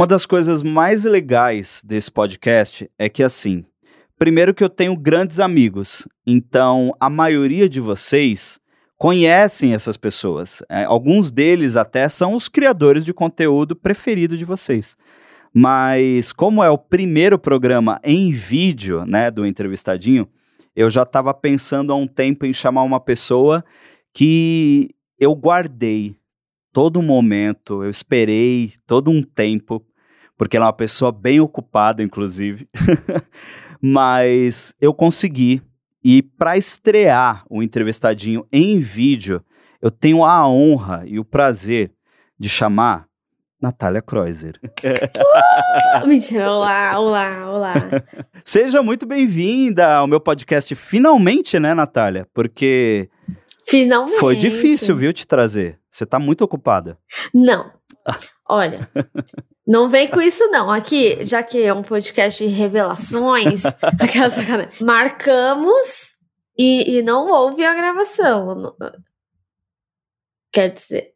Uma das coisas mais legais desse podcast é que, assim, primeiro que eu tenho grandes amigos, então a maioria de vocês conhecem essas pessoas. É, alguns deles até são os criadores de conteúdo preferido de vocês. Mas como é o primeiro programa em vídeo, né, do entrevistadinho, eu já estava pensando há um tempo em chamar uma pessoa que eu guardei todo momento, eu esperei todo um tempo, porque ela é uma pessoa bem ocupada, inclusive. Mas eu consegui e para estrear o entrevistadinho em vídeo, eu tenho a honra e o prazer de chamar Natália Kreuzer. Uh, mentira, olá, olá, olá. Seja muito bem-vinda ao meu podcast, finalmente, né, Natália? Porque finalmente. foi difícil, viu, te trazer. Você tá muito ocupada. Não. Olha, não vem com isso não. Aqui, já que é um podcast de revelações, aquela sacanagem, marcamos e, e não houve a gravação. Quer dizer,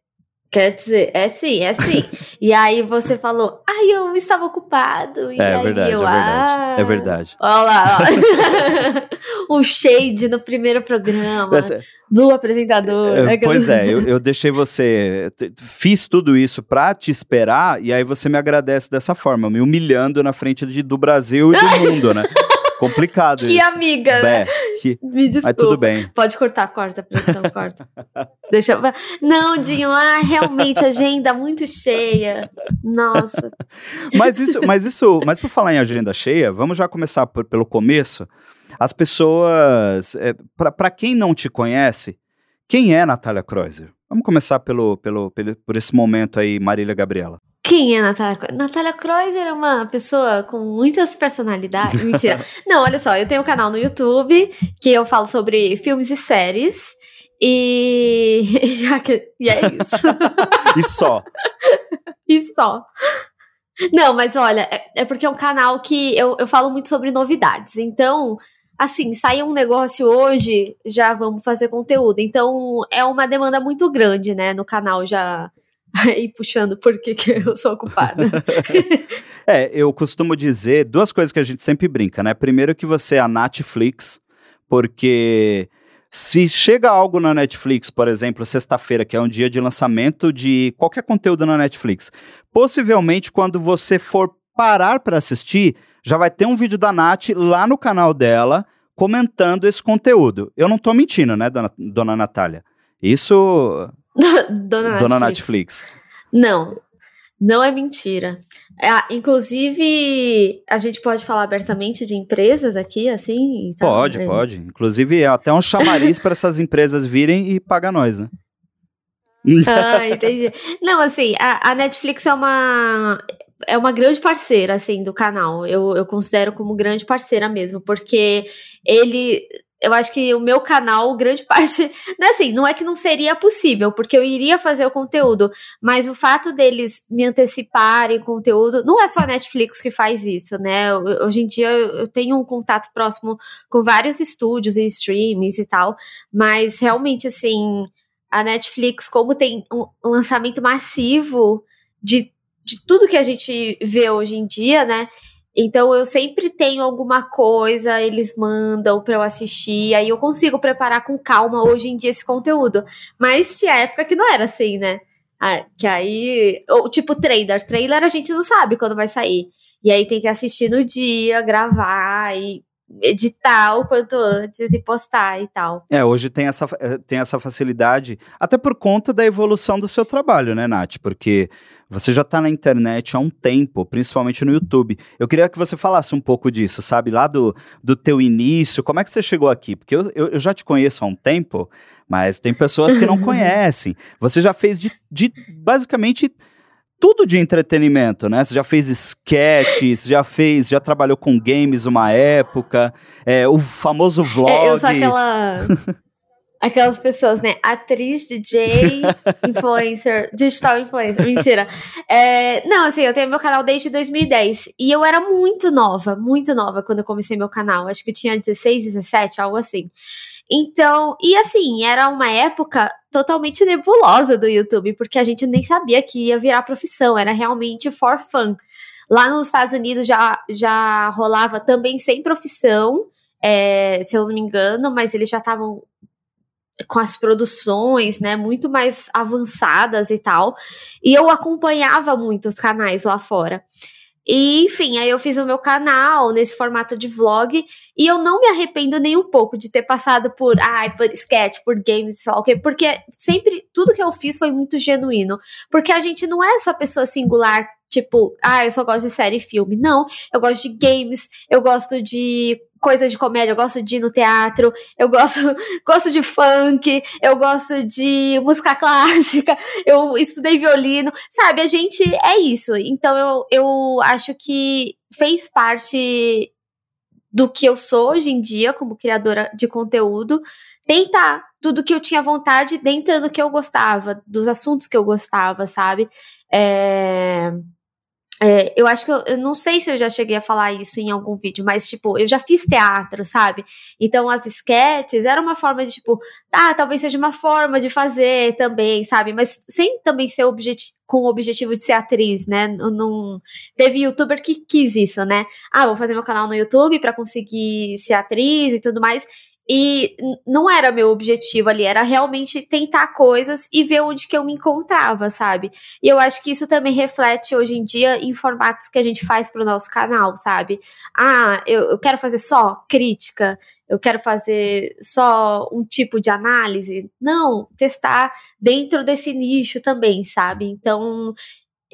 Quer dizer, é sim, é sim. e aí você falou, ai, eu estava ocupado. E é, aí verdade, eu, é verdade, ah. é verdade. Olha lá, ó. um shade no primeiro programa Essa- do apresentador. É, né? pois é, eu, eu deixei você. Fiz tudo isso pra te esperar, e aí você me agradece dessa forma, me humilhando na frente de- do Brasil e do mundo, né? Complicado Que isso. amiga, né? Que- Me desculpa. mas tudo bem. Pode cortar, corta, produção, corta. Deixa. Não, Dinho, ah, realmente, agenda muito cheia. Nossa. Mas isso, mas isso, mas por falar em agenda cheia, vamos já começar por- pelo começo. As pessoas, é, para quem não te conhece, quem é Natália Kreuzer? Vamos começar pelo, pelo, pelo- por esse momento aí, Marília Gabriela. Quem é Natália Kreuzer? Natália Kreuzer é uma pessoa com muitas personalidades. Mentira. Não, olha só, eu tenho um canal no YouTube que eu falo sobre filmes e séries. E, e é isso. E só. E só. Não, mas olha, é, é porque é um canal que eu, eu falo muito sobre novidades. Então, assim, sai um negócio hoje, já vamos fazer conteúdo. Então, é uma demanda muito grande, né, no canal já. Aí puxando por que que eu sou ocupada. É, eu costumo dizer duas coisas que a gente sempre brinca, né? Primeiro que você é a Netflix, porque se chega algo na Netflix, por exemplo, sexta-feira, que é um dia de lançamento de qualquer conteúdo na Netflix, possivelmente quando você for parar para assistir, já vai ter um vídeo da Nath lá no canal dela comentando esse conteúdo. Eu não tô mentindo, né, dona, dona Natália? Isso, Dona Netflix. dona Netflix. Não, não é mentira. É, inclusive, a gente pode falar abertamente de empresas aqui, assim? tal, Pode, né? pode. Inclusive, é até um chamariz para essas empresas virem e pagar nós, né? Ah, entendi. Não, assim, a, a Netflix é uma é uma grande parceira, assim, do canal. Eu, eu considero como grande parceira mesmo, porque ele. Eu acho que o meu canal, grande parte. Não é assim, não é que não seria possível, porque eu iria fazer o conteúdo, mas o fato deles me anteciparem conteúdo. Não é só a Netflix que faz isso, né? Hoje em dia eu eu tenho um contato próximo com vários estúdios e streams e tal, mas realmente, assim a Netflix, como tem um lançamento massivo de, de tudo que a gente vê hoje em dia, né? Então eu sempre tenho alguma coisa, eles mandam pra eu assistir, aí eu consigo preparar com calma hoje em dia esse conteúdo. Mas tinha época que não era assim, né? Ah, que aí. Ou tipo trailer. Trailer a gente não sabe quando vai sair. E aí tem que assistir no dia, gravar e editar o quanto antes e postar e tal. É, hoje tem essa, eh, tem essa facilidade, até por conta da evolução do seu trabalho, né, Nath? Porque você já tá na internet há um tempo, principalmente no YouTube. Eu queria que você falasse um pouco disso, sabe? Lá do, do teu início, como é que você chegou aqui? Porque eu, eu, eu já te conheço há um tempo, mas tem pessoas que não conhecem. Você já fez de, de basicamente tudo de entretenimento, né? Você já fez sketches, já fez, já trabalhou com games uma época, é, o famoso vlog. É, eu sou aquela. Aquelas pessoas, né? Atriz, DJ, influencer, digital influencer. Mentira. É, não, assim, eu tenho meu canal desde 2010. E eu era muito nova, muito nova quando eu comecei meu canal. Acho que eu tinha 16, 17, algo assim. Então, e assim, era uma época totalmente nebulosa do YouTube, porque a gente nem sabia que ia virar profissão, era realmente for fun. Lá nos Estados Unidos já, já rolava também sem profissão, é, se eu não me engano, mas eles já estavam com as produções, né, muito mais avançadas e tal. E eu acompanhava muito os canais lá fora. E, enfim, aí eu fiz o meu canal nesse formato de vlog e eu não me arrependo nem um pouco de ter passado por, ai, por sketch, por games, sei lá o quê, porque sempre, tudo que eu fiz foi muito genuíno. Porque a gente não é essa pessoa singular Tipo, ah, eu só gosto de série e filme. Não, eu gosto de games, eu gosto de coisas de comédia, eu gosto de ir no teatro, eu gosto, gosto de funk, eu gosto de música clássica, eu estudei violino, sabe? A gente é isso. Então eu, eu acho que fez parte do que eu sou hoje em dia como criadora de conteúdo, tentar tudo que eu tinha vontade dentro do que eu gostava, dos assuntos que eu gostava, sabe? É... É, eu acho que eu, eu, não sei se eu já cheguei a falar isso em algum vídeo, mas tipo, eu já fiz teatro, sabe? Então as sketches era uma forma de tipo, ah, talvez seja uma forma de fazer também, sabe? Mas sem também ser com o objetivo de ser atriz, né? Não, teve youtuber que quis isso, né? Ah, vou fazer meu canal no YouTube para conseguir ser atriz e tudo mais. E não era meu objetivo ali, era realmente tentar coisas e ver onde que eu me encontrava, sabe? E eu acho que isso também reflete hoje em dia em formatos que a gente faz pro nosso canal, sabe? Ah, eu, eu quero fazer só crítica, eu quero fazer só um tipo de análise. Não, testar dentro desse nicho também, sabe? Então,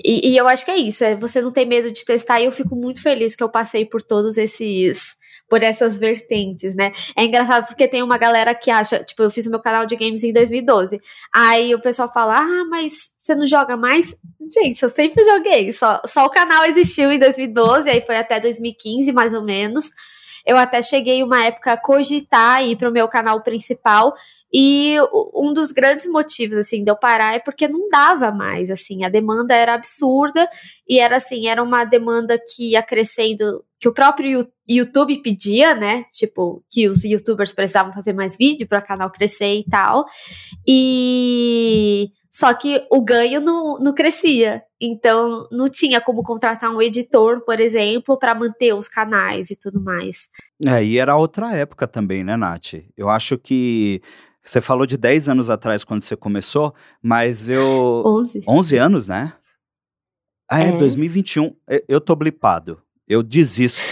e, e, eu acho que é isso, é você não ter medo de testar, e eu fico muito feliz que eu passei por todos esses por essas vertentes, né? É engraçado porque tem uma galera que acha, tipo, eu fiz o meu canal de games em 2012. Aí o pessoal fala: "Ah, mas você não joga mais?" Gente, eu sempre joguei, só só o canal existiu em 2012, aí foi até 2015 mais ou menos. Eu até cheguei uma época a cogitar ir pro meu canal principal e um dos grandes motivos, assim, de eu parar é porque não dava mais, assim, a demanda era absurda e era, assim, era uma demanda que ia crescendo, que o próprio YouTube pedia, né, tipo, que os youtubers precisavam fazer mais vídeo para o canal crescer e tal, e só que o ganho não, não crescia, então não tinha como contratar um editor, por exemplo, para manter os canais e tudo mais. É, e era outra época também, né, Nath? Eu acho que você falou de 10 anos atrás quando você começou, mas eu. 11. 11 anos, né? Ah, é, é. 2021. Eu tô blipado. Eu desisto.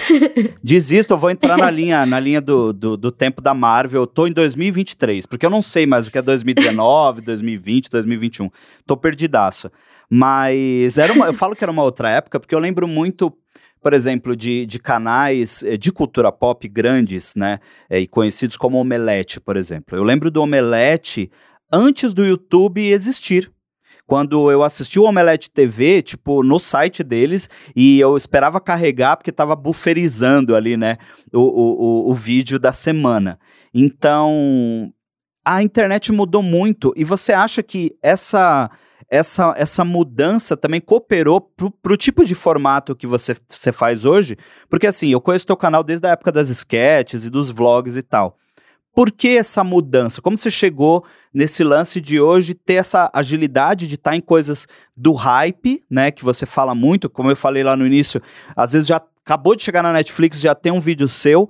desisto, eu vou entrar na linha, na linha do, do, do, tempo da Marvel. Eu tô em 2023, porque eu não sei mais o que é 2019, 2020, 2021. Tô perdidaço. Mas era uma, eu falo que era uma outra época, porque eu lembro muito por exemplo, de, de canais eh, de cultura pop grandes, né? Eh, e conhecidos como Omelete, por exemplo. Eu lembro do Omelete antes do YouTube existir quando eu assisti o Omelete TV, tipo, no site deles, e eu esperava carregar porque tava buferizando ali, né, o, o, o, vídeo da semana. Então, a internet mudou muito, e você acha que essa essa, essa mudança também cooperou pro, pro tipo de formato que você, você faz hoje? Porque assim, eu conheço teu canal desde a época das sketches e dos vlogs e tal. Por que essa mudança? Como você chegou nesse lance de hoje ter essa agilidade de estar tá em coisas do hype, né? Que você fala muito, como eu falei lá no início, às vezes já acabou de chegar na Netflix, já tem um vídeo seu.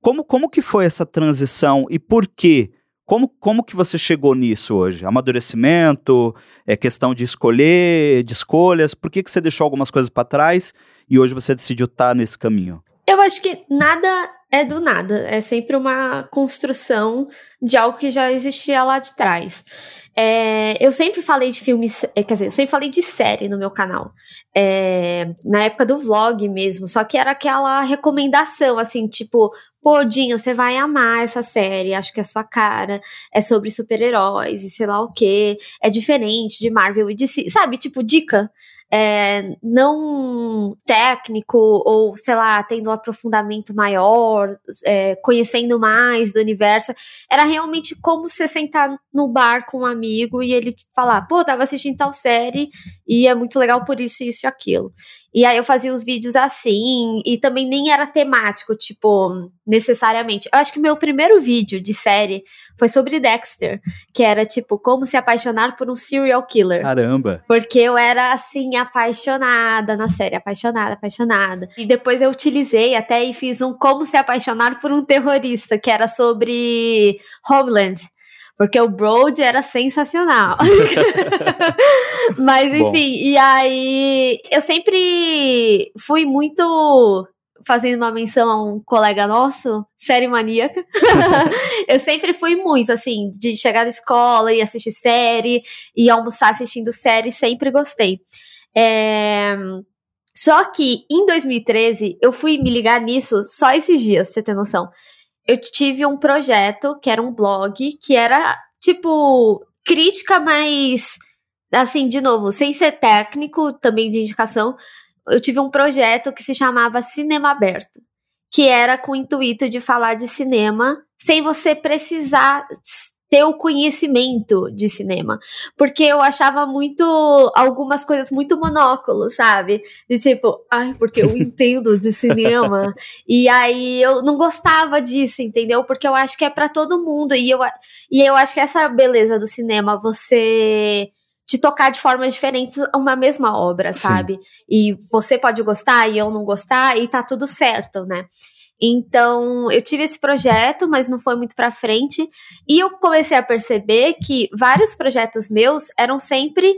Como, como que foi essa transição e por quê? Como, como que você chegou nisso hoje? Amadurecimento? É questão de escolher, de escolhas? Por que, que você deixou algumas coisas para trás e hoje você decidiu estar tá nesse caminho? Eu acho que nada é do nada. É sempre uma construção de algo que já existia lá de trás. É, eu sempre falei de filmes, é, quer dizer, eu sempre falei de série no meu canal. É, na época do vlog mesmo, só que era aquela recomendação, assim, tipo, pô, Dinho, você vai amar essa série, acho que é sua cara, é sobre super-heróis e sei lá o que, é diferente de Marvel e DC, sabe? Tipo, dica. É, não técnico ou, sei lá, tendo um aprofundamento maior, é, conhecendo mais do universo. Era realmente como você sentar no bar com um amigo e ele falar, pô, tava assistindo tal série e é muito legal por isso, isso e aquilo. E aí eu fazia os vídeos assim, e também nem era temático, tipo, necessariamente. Eu acho que meu primeiro vídeo de série foi sobre Dexter, que era tipo, como se apaixonar por um serial killer. Caramba! Porque eu era assim, apaixonada na série, apaixonada, apaixonada. E depois eu utilizei até e fiz um como se apaixonar por um terrorista, que era sobre Homeland. Porque o Broad era sensacional. Mas enfim, Bom. e aí eu sempre fui muito fazendo uma menção a um colega nosso, série maníaca. eu sempre fui muito, assim, de chegar da escola e assistir série, e almoçar assistindo série, sempre gostei. É... Só que em 2013, eu fui me ligar nisso só esses dias, pra você ter noção eu tive um projeto que era um blog, que era tipo crítica, mas assim, de novo, sem ser técnico, também de indicação. Eu tive um projeto que se chamava Cinema Aberto, que era com o intuito de falar de cinema sem você precisar ter o conhecimento de cinema. Porque eu achava muito. algumas coisas muito monóculo, sabe? De tipo, ai, porque eu entendo de cinema. e aí eu não gostava disso, entendeu? Porque eu acho que é para todo mundo. E eu, e eu acho que essa beleza do cinema, você te tocar de formas diferentes uma mesma obra, sabe? Sim. E você pode gostar e eu não gostar, e tá tudo certo, né? Então, eu tive esse projeto, mas não foi muito para frente, e eu comecei a perceber que vários projetos meus eram sempre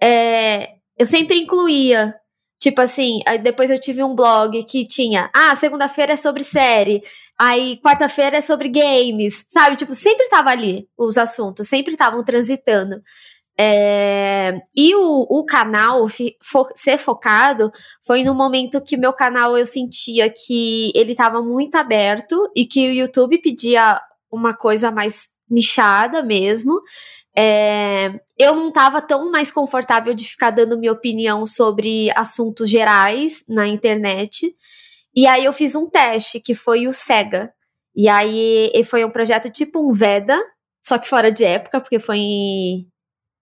é, eu sempre incluía Tipo assim, depois eu tive um blog que tinha, ah, segunda-feira é sobre série, aí quarta-feira é sobre games, sabe? Tipo, sempre tava ali os assuntos, sempre estavam transitando. É, e o, o canal fo ser focado foi no momento que meu canal eu sentia que ele estava muito aberto e que o YouTube pedia uma coisa mais nichada mesmo. É, eu não estava tão mais confortável de ficar dando minha opinião sobre assuntos gerais na internet. E aí eu fiz um teste que foi o Sega. E aí foi um projeto tipo um Veda, só que fora de época, porque foi em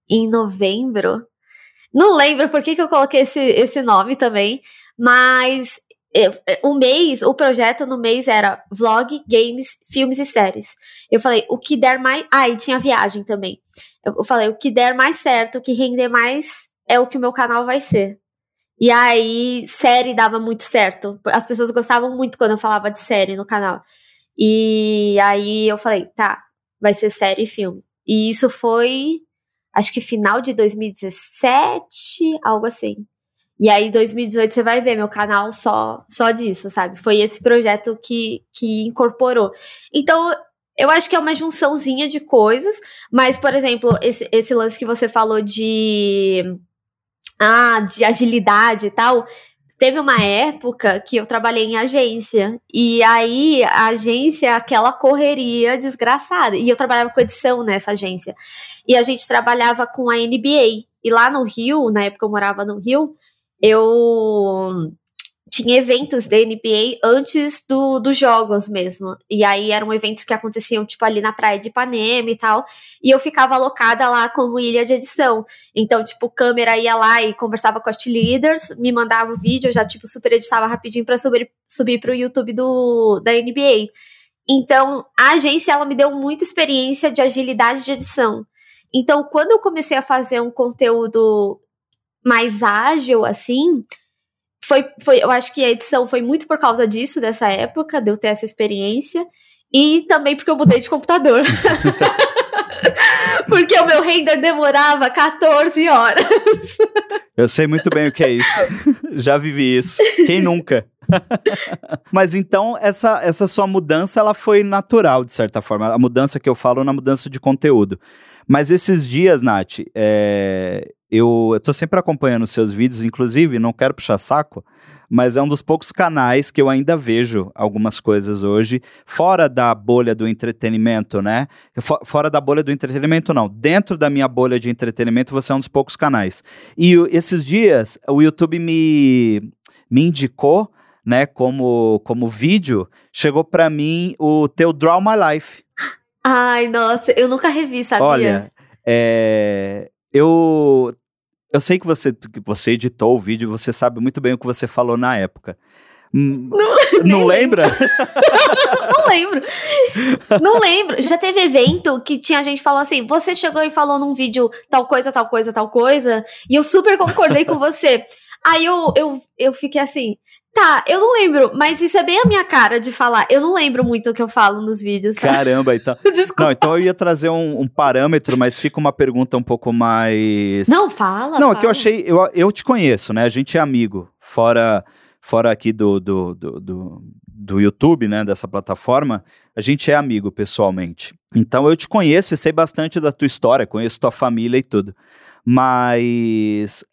em novembro. Não lembro por que, que eu coloquei esse, esse nome também, mas o mês, o projeto no mês era vlog, games, filmes e séries. Eu falei, o que der mais. Ah, e tinha viagem também. Eu falei, o que der mais certo, o que render mais é o que o meu canal vai ser. E aí, série dava muito certo. As pessoas gostavam muito quando eu falava de série no canal. E aí eu falei, tá, vai ser série e filme. E isso foi acho que final de 2017, algo assim. E aí, 2018, você vai ver meu canal só, só disso, sabe? Foi esse projeto que, que incorporou. Então, eu acho que é uma junçãozinha de coisas, mas, por exemplo, esse, esse lance que você falou de. Ah, de agilidade e tal. Teve uma época que eu trabalhei em agência, e aí a agência, é aquela correria desgraçada. E eu trabalhava com edição nessa agência e a gente trabalhava com a NBA. E lá no Rio, na época eu morava no Rio, eu tinha eventos da NBA antes do, dos jogos mesmo. E aí eram eventos que aconteciam, tipo, ali na praia de Ipanema e tal. E eu ficava alocada lá como ilha de edição. Então, tipo, câmera ia lá e conversava com as leaders, me mandava o vídeo, eu já, tipo, super editava rapidinho pra subir, subir pro YouTube do, da NBA. Então, a agência, ela me deu muita experiência de agilidade de edição. Então, quando eu comecei a fazer um conteúdo mais ágil, assim, foi, foi, eu acho que a edição foi muito por causa disso, dessa época, de eu ter essa experiência, e também porque eu mudei de computador. porque o meu render demorava 14 horas. Eu sei muito bem o que é isso. Já vivi isso. Quem nunca? Mas então essa essa sua mudança ela foi natural de certa forma. A mudança que eu falo na mudança de conteúdo. Mas esses dias, Nath, é, eu, tô sempre acompanhando seus vídeos, inclusive, não quero puxar saco, mas é um dos poucos canais que eu ainda vejo algumas coisas hoje, fora da bolha do entretenimento, né? fora da bolha do entretenimento, não. Dentro da minha bolha de entretenimento, você é um dos poucos canais. E esses dias, o YouTube me, me indicou, né, como, como vídeo, chegou para mim o teu Draw My Life. Ai, nossa, eu nunca revi, sabia? Olha, é, eu eu sei que você, que você editou o vídeo, você sabe muito bem o que você falou na época. Hum, não, não lembra? não lembro. Não lembro. Já teve evento que tinha gente falando assim: você chegou e falou num vídeo tal coisa, tal coisa, tal coisa, e eu super concordei com você. Aí eu, eu, eu fiquei assim. Tá, eu não lembro, mas isso é bem a minha cara de falar. Eu não lembro muito o que eu falo nos vídeos. Sabe? Caramba, então. Desculpa. Não, então eu ia trazer um, um, parâmetro, mas fica uma pergunta um pouco mais. Não, fala. Não, fala. é que eu achei. Eu, eu te conheço, né? A gente é amigo. Fora fora aqui do, do, do, do, do YouTube, né, dessa plataforma, a gente é amigo pessoalmente. Então eu te conheço e sei bastante da tua história, conheço tua família e tudo. Mas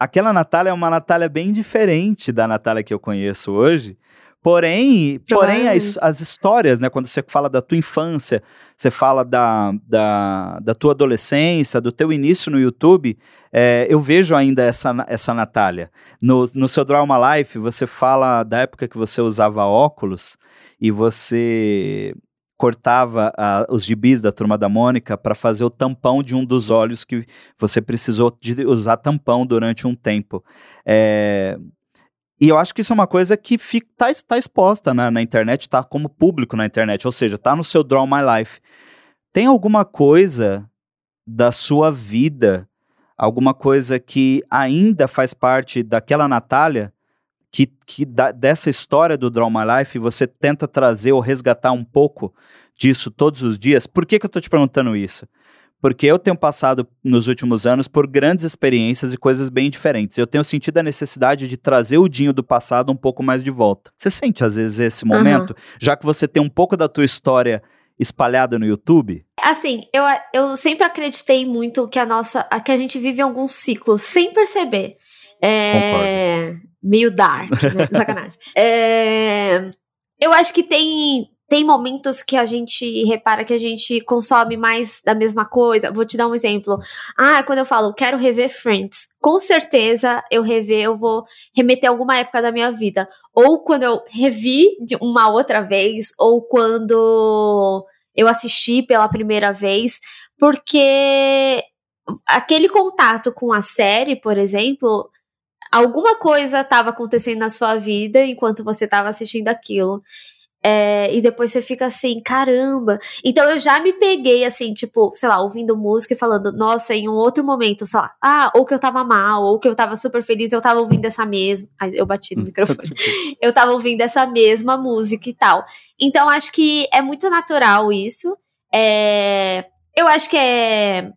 aquela Natália é uma Natália bem diferente da Natália que eu conheço hoje. Porém, porém as, as, histórias, né? Quando você fala da tua infância, você fala da, da, da tua adolescência, do teu início no YouTube, é, eu vejo ainda essa, essa Natália. No, no seu Drama Life, você fala da época que você usava óculos e você cortava uh, os gibis da Turma da Mônica para fazer o tampão de um dos olhos que você precisou usar tampão durante um tempo. É, e eu acho que isso é uma coisa que está tá exposta na, na internet, está como público na internet, ou seja, está no seu Draw My Life. Tem alguma coisa da sua vida, alguma coisa que ainda faz parte daquela Natália, que, que da, dessa história do Draw My Life você tenta trazer ou resgatar um pouco disso todos os dias? Por que, que eu estou te perguntando isso? porque eu tenho passado nos últimos anos por grandes experiências e coisas bem diferentes. Eu tenho sentido a necessidade de trazer o Dinho do passado um pouco mais de volta. Você sente às vezes esse momento, uhum. já que você tem um pouco da tua história espalhada no YouTube? Assim, eu, eu sempre acreditei muito que a nossa, que a gente vive alguns ciclos sem perceber. É, meio dark, né? Sacanagem. É, eu acho que tem tem momentos que a gente repara que a gente consome mais da mesma coisa. Vou te dar um exemplo. Ah, quando eu falo quero rever Friends, com certeza eu rever, eu vou remeter a alguma época da minha vida. Ou quando eu revi de uma outra vez, ou quando eu assisti pela primeira vez, porque aquele contato com a série, por exemplo, alguma coisa estava acontecendo na sua vida enquanto você estava assistindo aquilo. É, e depois você fica assim, caramba. Então eu já me peguei assim, tipo, sei lá, ouvindo música e falando, nossa, em um outro momento, sei lá, ah, ou que eu tava mal, ou que eu tava super feliz, eu tava ouvindo essa mesma. Ai, eu bati no microfone. eu tava ouvindo essa mesma música e tal. Então acho que é muito natural isso. É, eu acho que é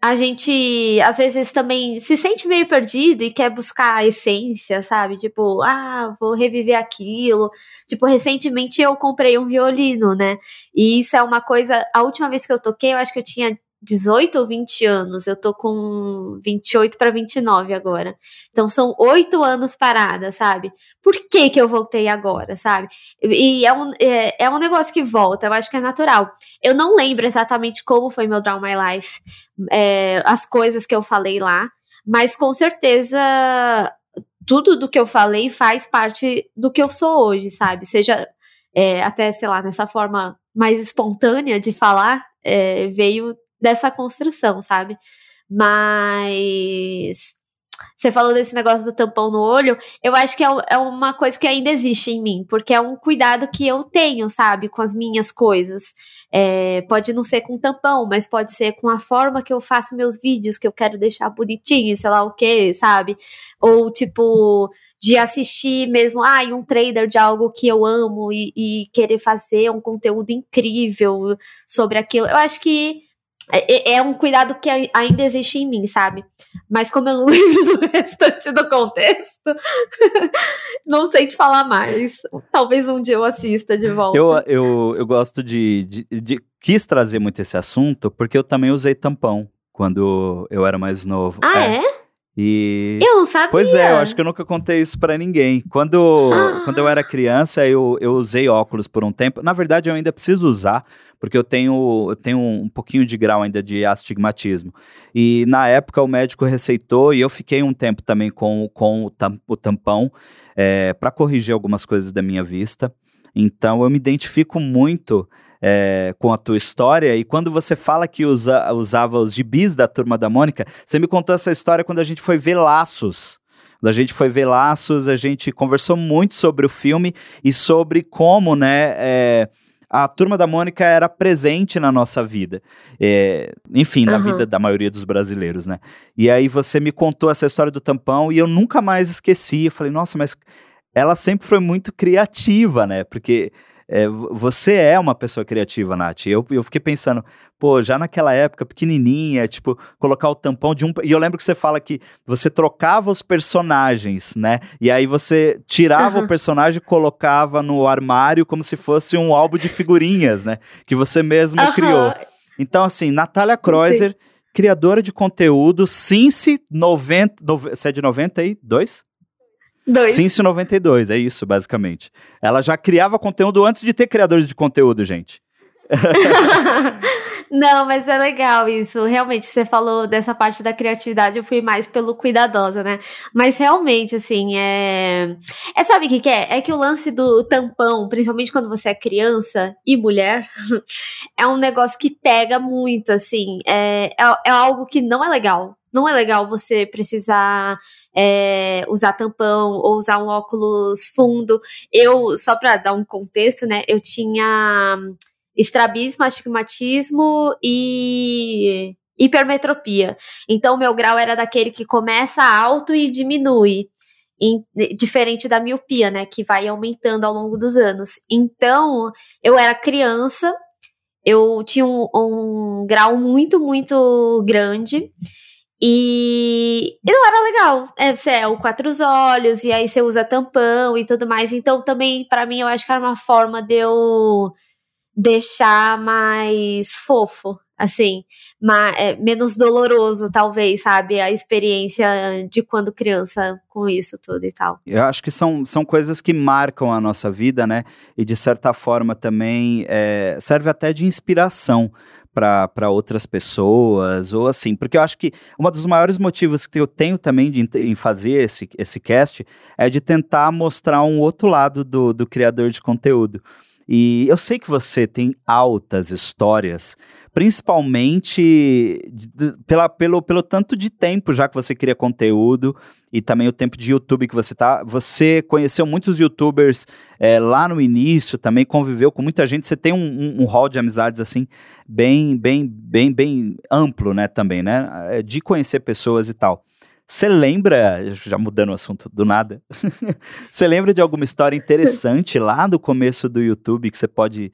a gente às vezes também se sente meio perdido e quer buscar a essência, sabe? Tipo, ah, vou reviver aquilo. Tipo, recentemente eu comprei um violino, né? E isso é uma coisa. A última vez que eu toquei, eu acho que eu tinha 18 ou 20 anos. Eu tô com 28 para 29 agora. Então são oito anos parada, sabe? Por que que eu voltei agora, sabe? E é um, é, é, um negócio que volta, eu acho que é natural. Eu não lembro exatamente como foi meu Draw My Life, é, as coisas que eu falei lá, mas com certeza tudo do que eu falei faz parte do que eu sou hoje, sabe? Seja é, até, sei lá, nessa forma mais espontânea de falar, é, veio dessa construção, sabe? Mas você falou desse negócio do tampão no olho, eu acho que é, é, uma coisa que ainda existe em mim, porque é um cuidado que eu tenho, sabe, com as minhas coisas. É, pode não ser com tampão, mas pode ser com a forma que eu faço meus vídeos, que eu quero deixar bonitinho, sei lá o que, sabe? Ou tipo, de assistir mesmo, ah, um trailer de algo que eu amo e, e querer fazer um conteúdo incrível sobre aquilo. Eu acho que é, é, é, um cuidado que ainda existe em mim, sabe? Mas como eu não lembro do restante do contexto, não sei te falar mais. Talvez um dia eu assista de volta. Eu, eu, eu gosto de, de, de Quis trazer muito esse assunto porque eu também usei tampão quando eu era mais novo. Ah, é? é? E... Eu não sabia. Pois é, eu acho que eu nunca contei isso para ninguém. Quando, ah. quando eu era criança, eu, eu usei óculos por um tempo. Na verdade, eu ainda preciso usar, porque eu tenho, eu tenho um pouquinho de grau ainda de astigmatismo. E na época o médico receitou e eu fiquei um tempo também com, com o, tam, o tampão é, para corrigir algumas coisas da minha vista. Então eu me identifico muito é, com a tua história. E quando você fala que usa, usava os gibis da turma da Mônica, você me contou essa história quando a gente foi ver Laços. Quando a gente foi ver Laços, a gente conversou muito sobre o filme e sobre como, né? É, a turma da Mônica era presente na nossa vida. É, enfim, na uhum. vida da maioria dos brasileiros, né? E aí você me contou essa história do tampão e eu nunca mais esqueci. Eu falei, nossa, mas ela sempre foi muito criativa, né? Porque é, você é uma pessoa criativa, Nath. Eu, eu fiquei pensando, pô, já naquela época, pequenininha, tipo, colocar o tampão de um. E eu lembro que você fala que você trocava os personagens, né? E aí você tirava uhum. o personagem e colocava no armário como se fosse um álbum de figurinhas, né? Que você mesmo uhum. criou. Então, assim, Natália Kreuzer, Sim. criadora de conteúdo, Cincy 90. Você é de 92? Dois. Cincy 92, é isso, basicamente. Ela já criava conteúdo antes de ter criadores de conteúdo, gente. Não, mas é legal isso. Realmente, você falou dessa parte da criatividade, eu fui mais pelo cuidadosa, né? Mas realmente, assim, é. É sabe o que, que é? É que o lance do tampão, principalmente quando você é criança e mulher, é um negócio que pega muito, assim. É, é, é algo que não é legal. Não é legal você precisar é, usar tampão ou usar um óculos fundo. Eu, só para dar um contexto, né, eu tinha estrabismo, astigmatismo e hipermetropia. Então, meu grau era daquele que começa alto e diminui. Diferente da miopia, né, que vai aumentando ao longo dos anos. Então, eu era criança, eu tinha um, um grau muito, muito grande. E, e não era legal. É, você é o quatro olhos, e aí você usa tampão e tudo mais. Então, também, para mim, eu acho que era uma forma de eu deixar mais fofo, assim, mais, é, menos doloroso, talvez, sabe? A experiência de quando criança com isso tudo e tal. Eu acho que são, são coisas que marcam a nossa vida, né? E de certa forma também é, serve até de inspiração para outras pessoas, ou assim, porque eu acho que um dos maiores motivos que eu tenho também de, em fazer esse, esse cast é de tentar mostrar um outro lado do, do criador de conteúdo. E eu sei que você tem altas histórias principalmente pela, pelo, pelo tanto de tempo já que você cria conteúdo e também o tempo de YouTube que você tá. Você conheceu muitos youtubers é, lá no início, também conviveu com muita gente. Você tem um, um, um hall de amizades assim bem, bem, bem, bem amplo, né? Também, né? É, de conhecer pessoas e tal. Você lembra, já mudando o assunto do nada, você lembra de alguma história interessante lá do começo do YouTube que você pode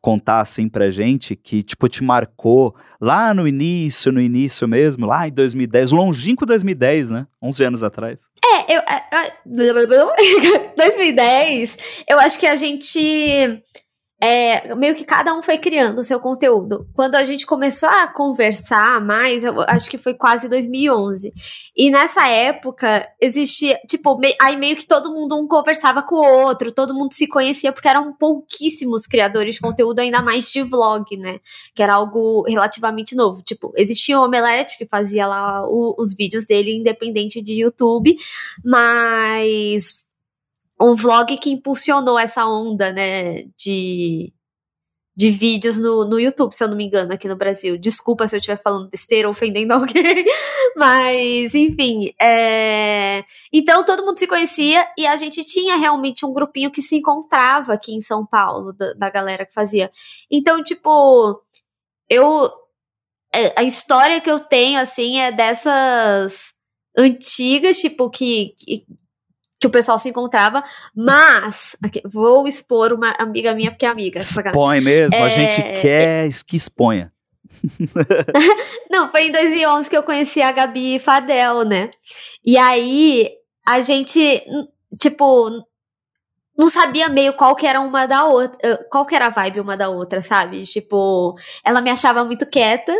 contar assim pra gente que, tipo, te marcou lá no início, no início mesmo, lá em 2010, longínquo 2010, né? 11 anos atrás. É, eu... 2010, eu acho que a gente é, meio que cada um foi criando o seu conteúdo. Quando a gente começou a conversar mais, eu acho que foi quase 2011. E nessa época existia, tipo, me, aí meio que todo mundo um conversava com o outro, todo mundo se conhecia, porque eram pouquíssimos criadores de conteúdo, ainda mais de vlog, né? Que era algo relativamente novo. Tipo, existia o Omelete, que fazia lá o, os vídeos dele independente de YouTube, mas um vlog que impulsionou essa onda, né, de, de vídeos no, no YouTube, se eu não me engano, aqui no Brasil. Desculpa se eu estiver falando besteira, ofendendo alguém, mas, enfim. É... Então, todo mundo se conhecia e a gente tinha realmente um grupinho que se encontrava aqui em São Paulo, da, da galera que fazia. Então, tipo, eu. É, a história que eu tenho, assim, é dessas antigas, tipo, que, que que o pessoal se encontrava, mas aqui, vou expor uma amiga minha porque é amiga. Expõe mesmo, é, a gente quer é, que exponha. Não, foi em 2011 que eu conheci a Gabi Fadel, né? E aí a gente, tipo, não sabia meio qual que era uma da outra, qual que era a vibe uma da outra, sabe? Tipo, ela me achava muito quieta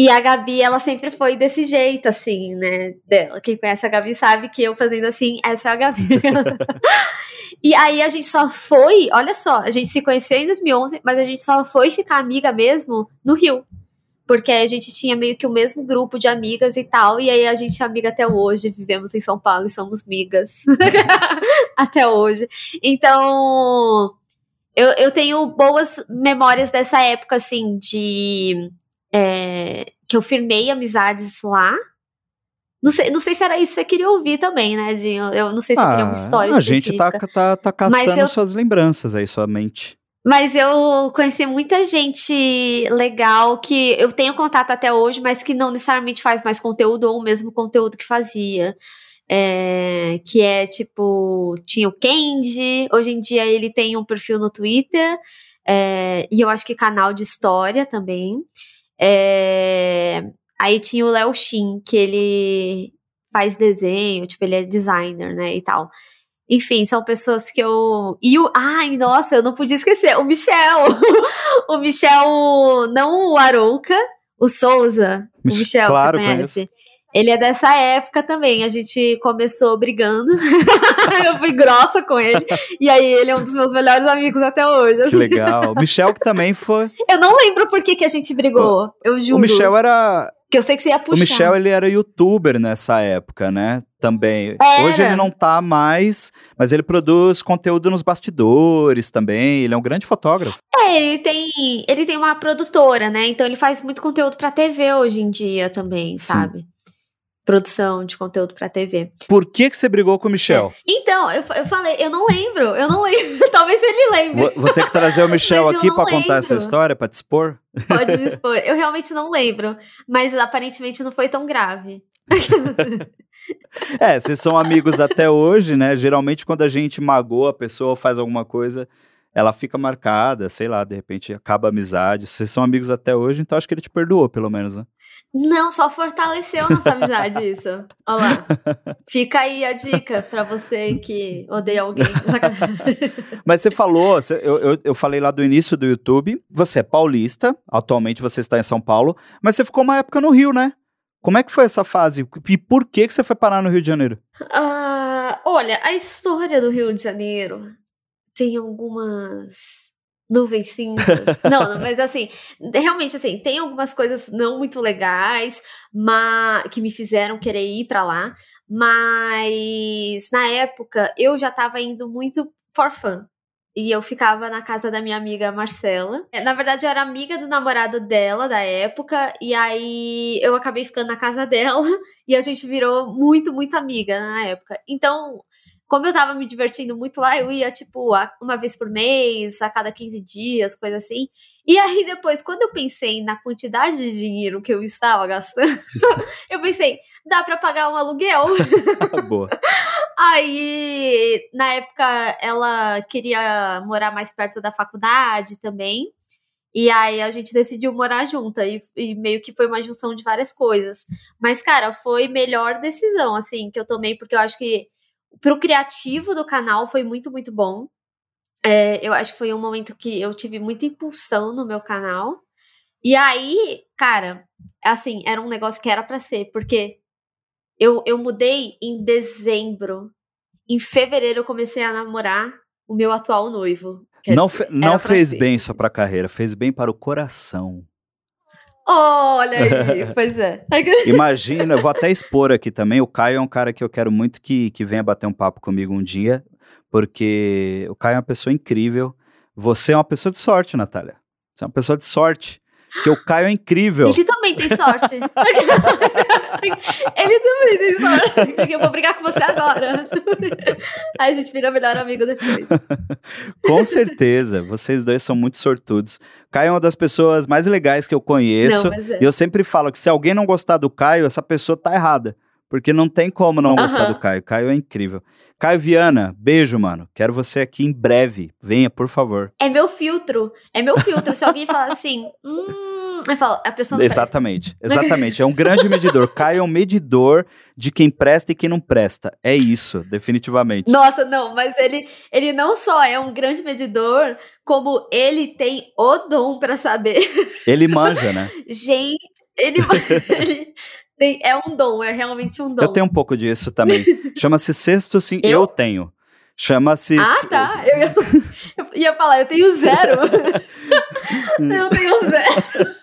e a Gabi, ela sempre foi desse jeito, assim, né? Dela. Quem conhece a Gabi sabe que eu fazendo assim, essa é a Gabi. e aí a gente só foi, olha só, a gente se conheceu em 2011, mas a gente só foi ficar amiga mesmo no Rio. Porque a gente tinha meio que o mesmo grupo de amigas e tal, e aí a gente é amiga até hoje, vivemos em São Paulo e somos migas até hoje. Então, eu, eu tenho boas memórias dessa época, assim, de. É, que eu firmei amizades lá. Não sei, não sei se era isso que você queria ouvir também, né, Dinho? Eu não sei se ah, queria uma história A gente tá, tá, tá caçando eu, suas lembranças aí, sua mente. Mas eu conheci muita gente legal que eu tenho contato até hoje, mas que não necessariamente faz mais conteúdo ou o mesmo conteúdo que fazia. É, que é tipo, tinha o Kendi, hoje em dia ele tem um perfil no Twitter, é, e eu acho que canal de história também. É, aí tinha o Léo Shin, que ele faz desenho, tipo, ele é designer, né, e tal. Enfim, são pessoas que eu. E o. Ai, nossa, eu não podia esquecer. O Michel! o Michel, não o Arouca, o Souza. O Michel, claro, você conhece? Conheço. Ele é dessa época também. A gente começou brigando. eu fui grossa com ele. E aí ele é um dos meus melhores amigos até hoje. Assim. Que legal. O Michel que também foi. Eu não lembro por que, que a gente brigou. Eu juro. O Michel era. Que eu sei que você ia puxar. O Michel, ele era youtuber nessa época, né? Também. Era. Hoje ele não tá mais, mas ele produz conteúdo nos bastidores também. Ele é um grande fotógrafo. É, ele tem, ele tem uma produtora, né? Então ele faz muito conteúdo pra TV hoje em dia também, Sim. sabe? Produção de conteúdo para TV. Por que que você brigou com o Michel? É. Então, eu, eu falei, eu não lembro, eu não lembro. Talvez ele lembre. Vou, vou ter que trazer o Michel aqui para contar essa história, para te expor. Pode me expor. Eu realmente não lembro, mas aparentemente não foi tão grave. é, vocês são amigos até hoje, né? Geralmente quando a gente magoa a pessoa, faz alguma coisa, ela fica marcada, sei lá, de repente acaba a amizade. Vocês são amigos até hoje, então acho que ele te perdoou, pelo menos, né? Não, só fortaleceu nossa amizade isso. Olha lá. Fica aí a dica para você que odeia alguém. Mas você falou, eu, eu, eu, falei lá do início do YouTube, você é paulista, atualmente você está em São Paulo, mas você ficou uma época no Rio, né? Como é que foi essa fase? E por que, que você foi parar no Rio de Janeiro? Uh, olha, a história do Rio de Janeiro tem algumas nuvens cinzas. não, não, mas assim, realmente assim, tem algumas coisas não muito legais, mas que me fizeram querer ir para lá, mas na época eu já tava indo muito for fun. E eu ficava na casa da minha amiga Marcela. É, na verdade, eu era amiga do namorado dela da época. E aí eu acabei ficando na casa dela. E a gente virou muito, muito amiga na época. Então, como eu tava me divertindo muito lá, eu ia, tipo, uma vez por mês, a cada 15 dias, coisa assim. E aí, depois, quando eu pensei na quantidade de dinheiro que eu estava gastando, eu pensei, dá para pagar um aluguel. Boa. Aí, na época, ela queria morar mais perto da faculdade também. E aí a gente decidiu morar junta e, e, meio que foi uma junção de várias coisas. Mas, cara, foi melhor decisão, assim, que eu tomei, porque eu acho que pro criativo do canal foi muito, muito bom. É, eu acho que foi um momento que eu tive muita impulsão no meu canal. E aí, cara, assim, era um negócio que era para ser, porque eu, eu mudei em dezembro. Em fevereiro eu comecei a namorar o meu atual noivo. não fe não fez ser. bem só pra carreira, fez bem para o coração. Olha aí, pois é. Imagina, eu vou até expor aqui também. O Caio é um cara que eu quero muito que, que venha bater um papo comigo um dia, porque o Caio é uma pessoa incrível. Você é uma pessoa de sorte, Natália. Você é uma pessoa de sorte. Que o Caio é incrível. Ele também tem sorte. Ele também tem sorte. Eu vou brigar com você agora. Aí a gente vira melhor amigo depois. com certeza. Vocês dois são muito sortudos. Caio é uma das pessoas mais legais que eu conheço. Não, é. E eu sempre falo que se alguém não gostar do Caio, essa pessoa tá errada. Porque não tem como não gostar do Caio. Caio é incrível. Caio Viana, beijo, mano. Quero você aqui em breve. Venha, por favor. É meu filtro. É meu filtro. Se alguém falar assim, hum, eu falo, a pessoa não Exatamente, presta. exatamente. É um grande medidor. Caio é um medidor de quem presta e quem não presta. É isso, definitivamente. Nossa, não, mas ele, ele não só é um grande medidor, como ele tem o dom para saber. Ele manja, né? Gente, ele, ele tem, é um dom, é realmente um dom. Eu tenho um pouco disso também. Chama-se sexto sim. Eu? eu tenho. Chama-se. Ah, tá. Eu ia, eu ia falar, eu tenho zero. eu tenho zero.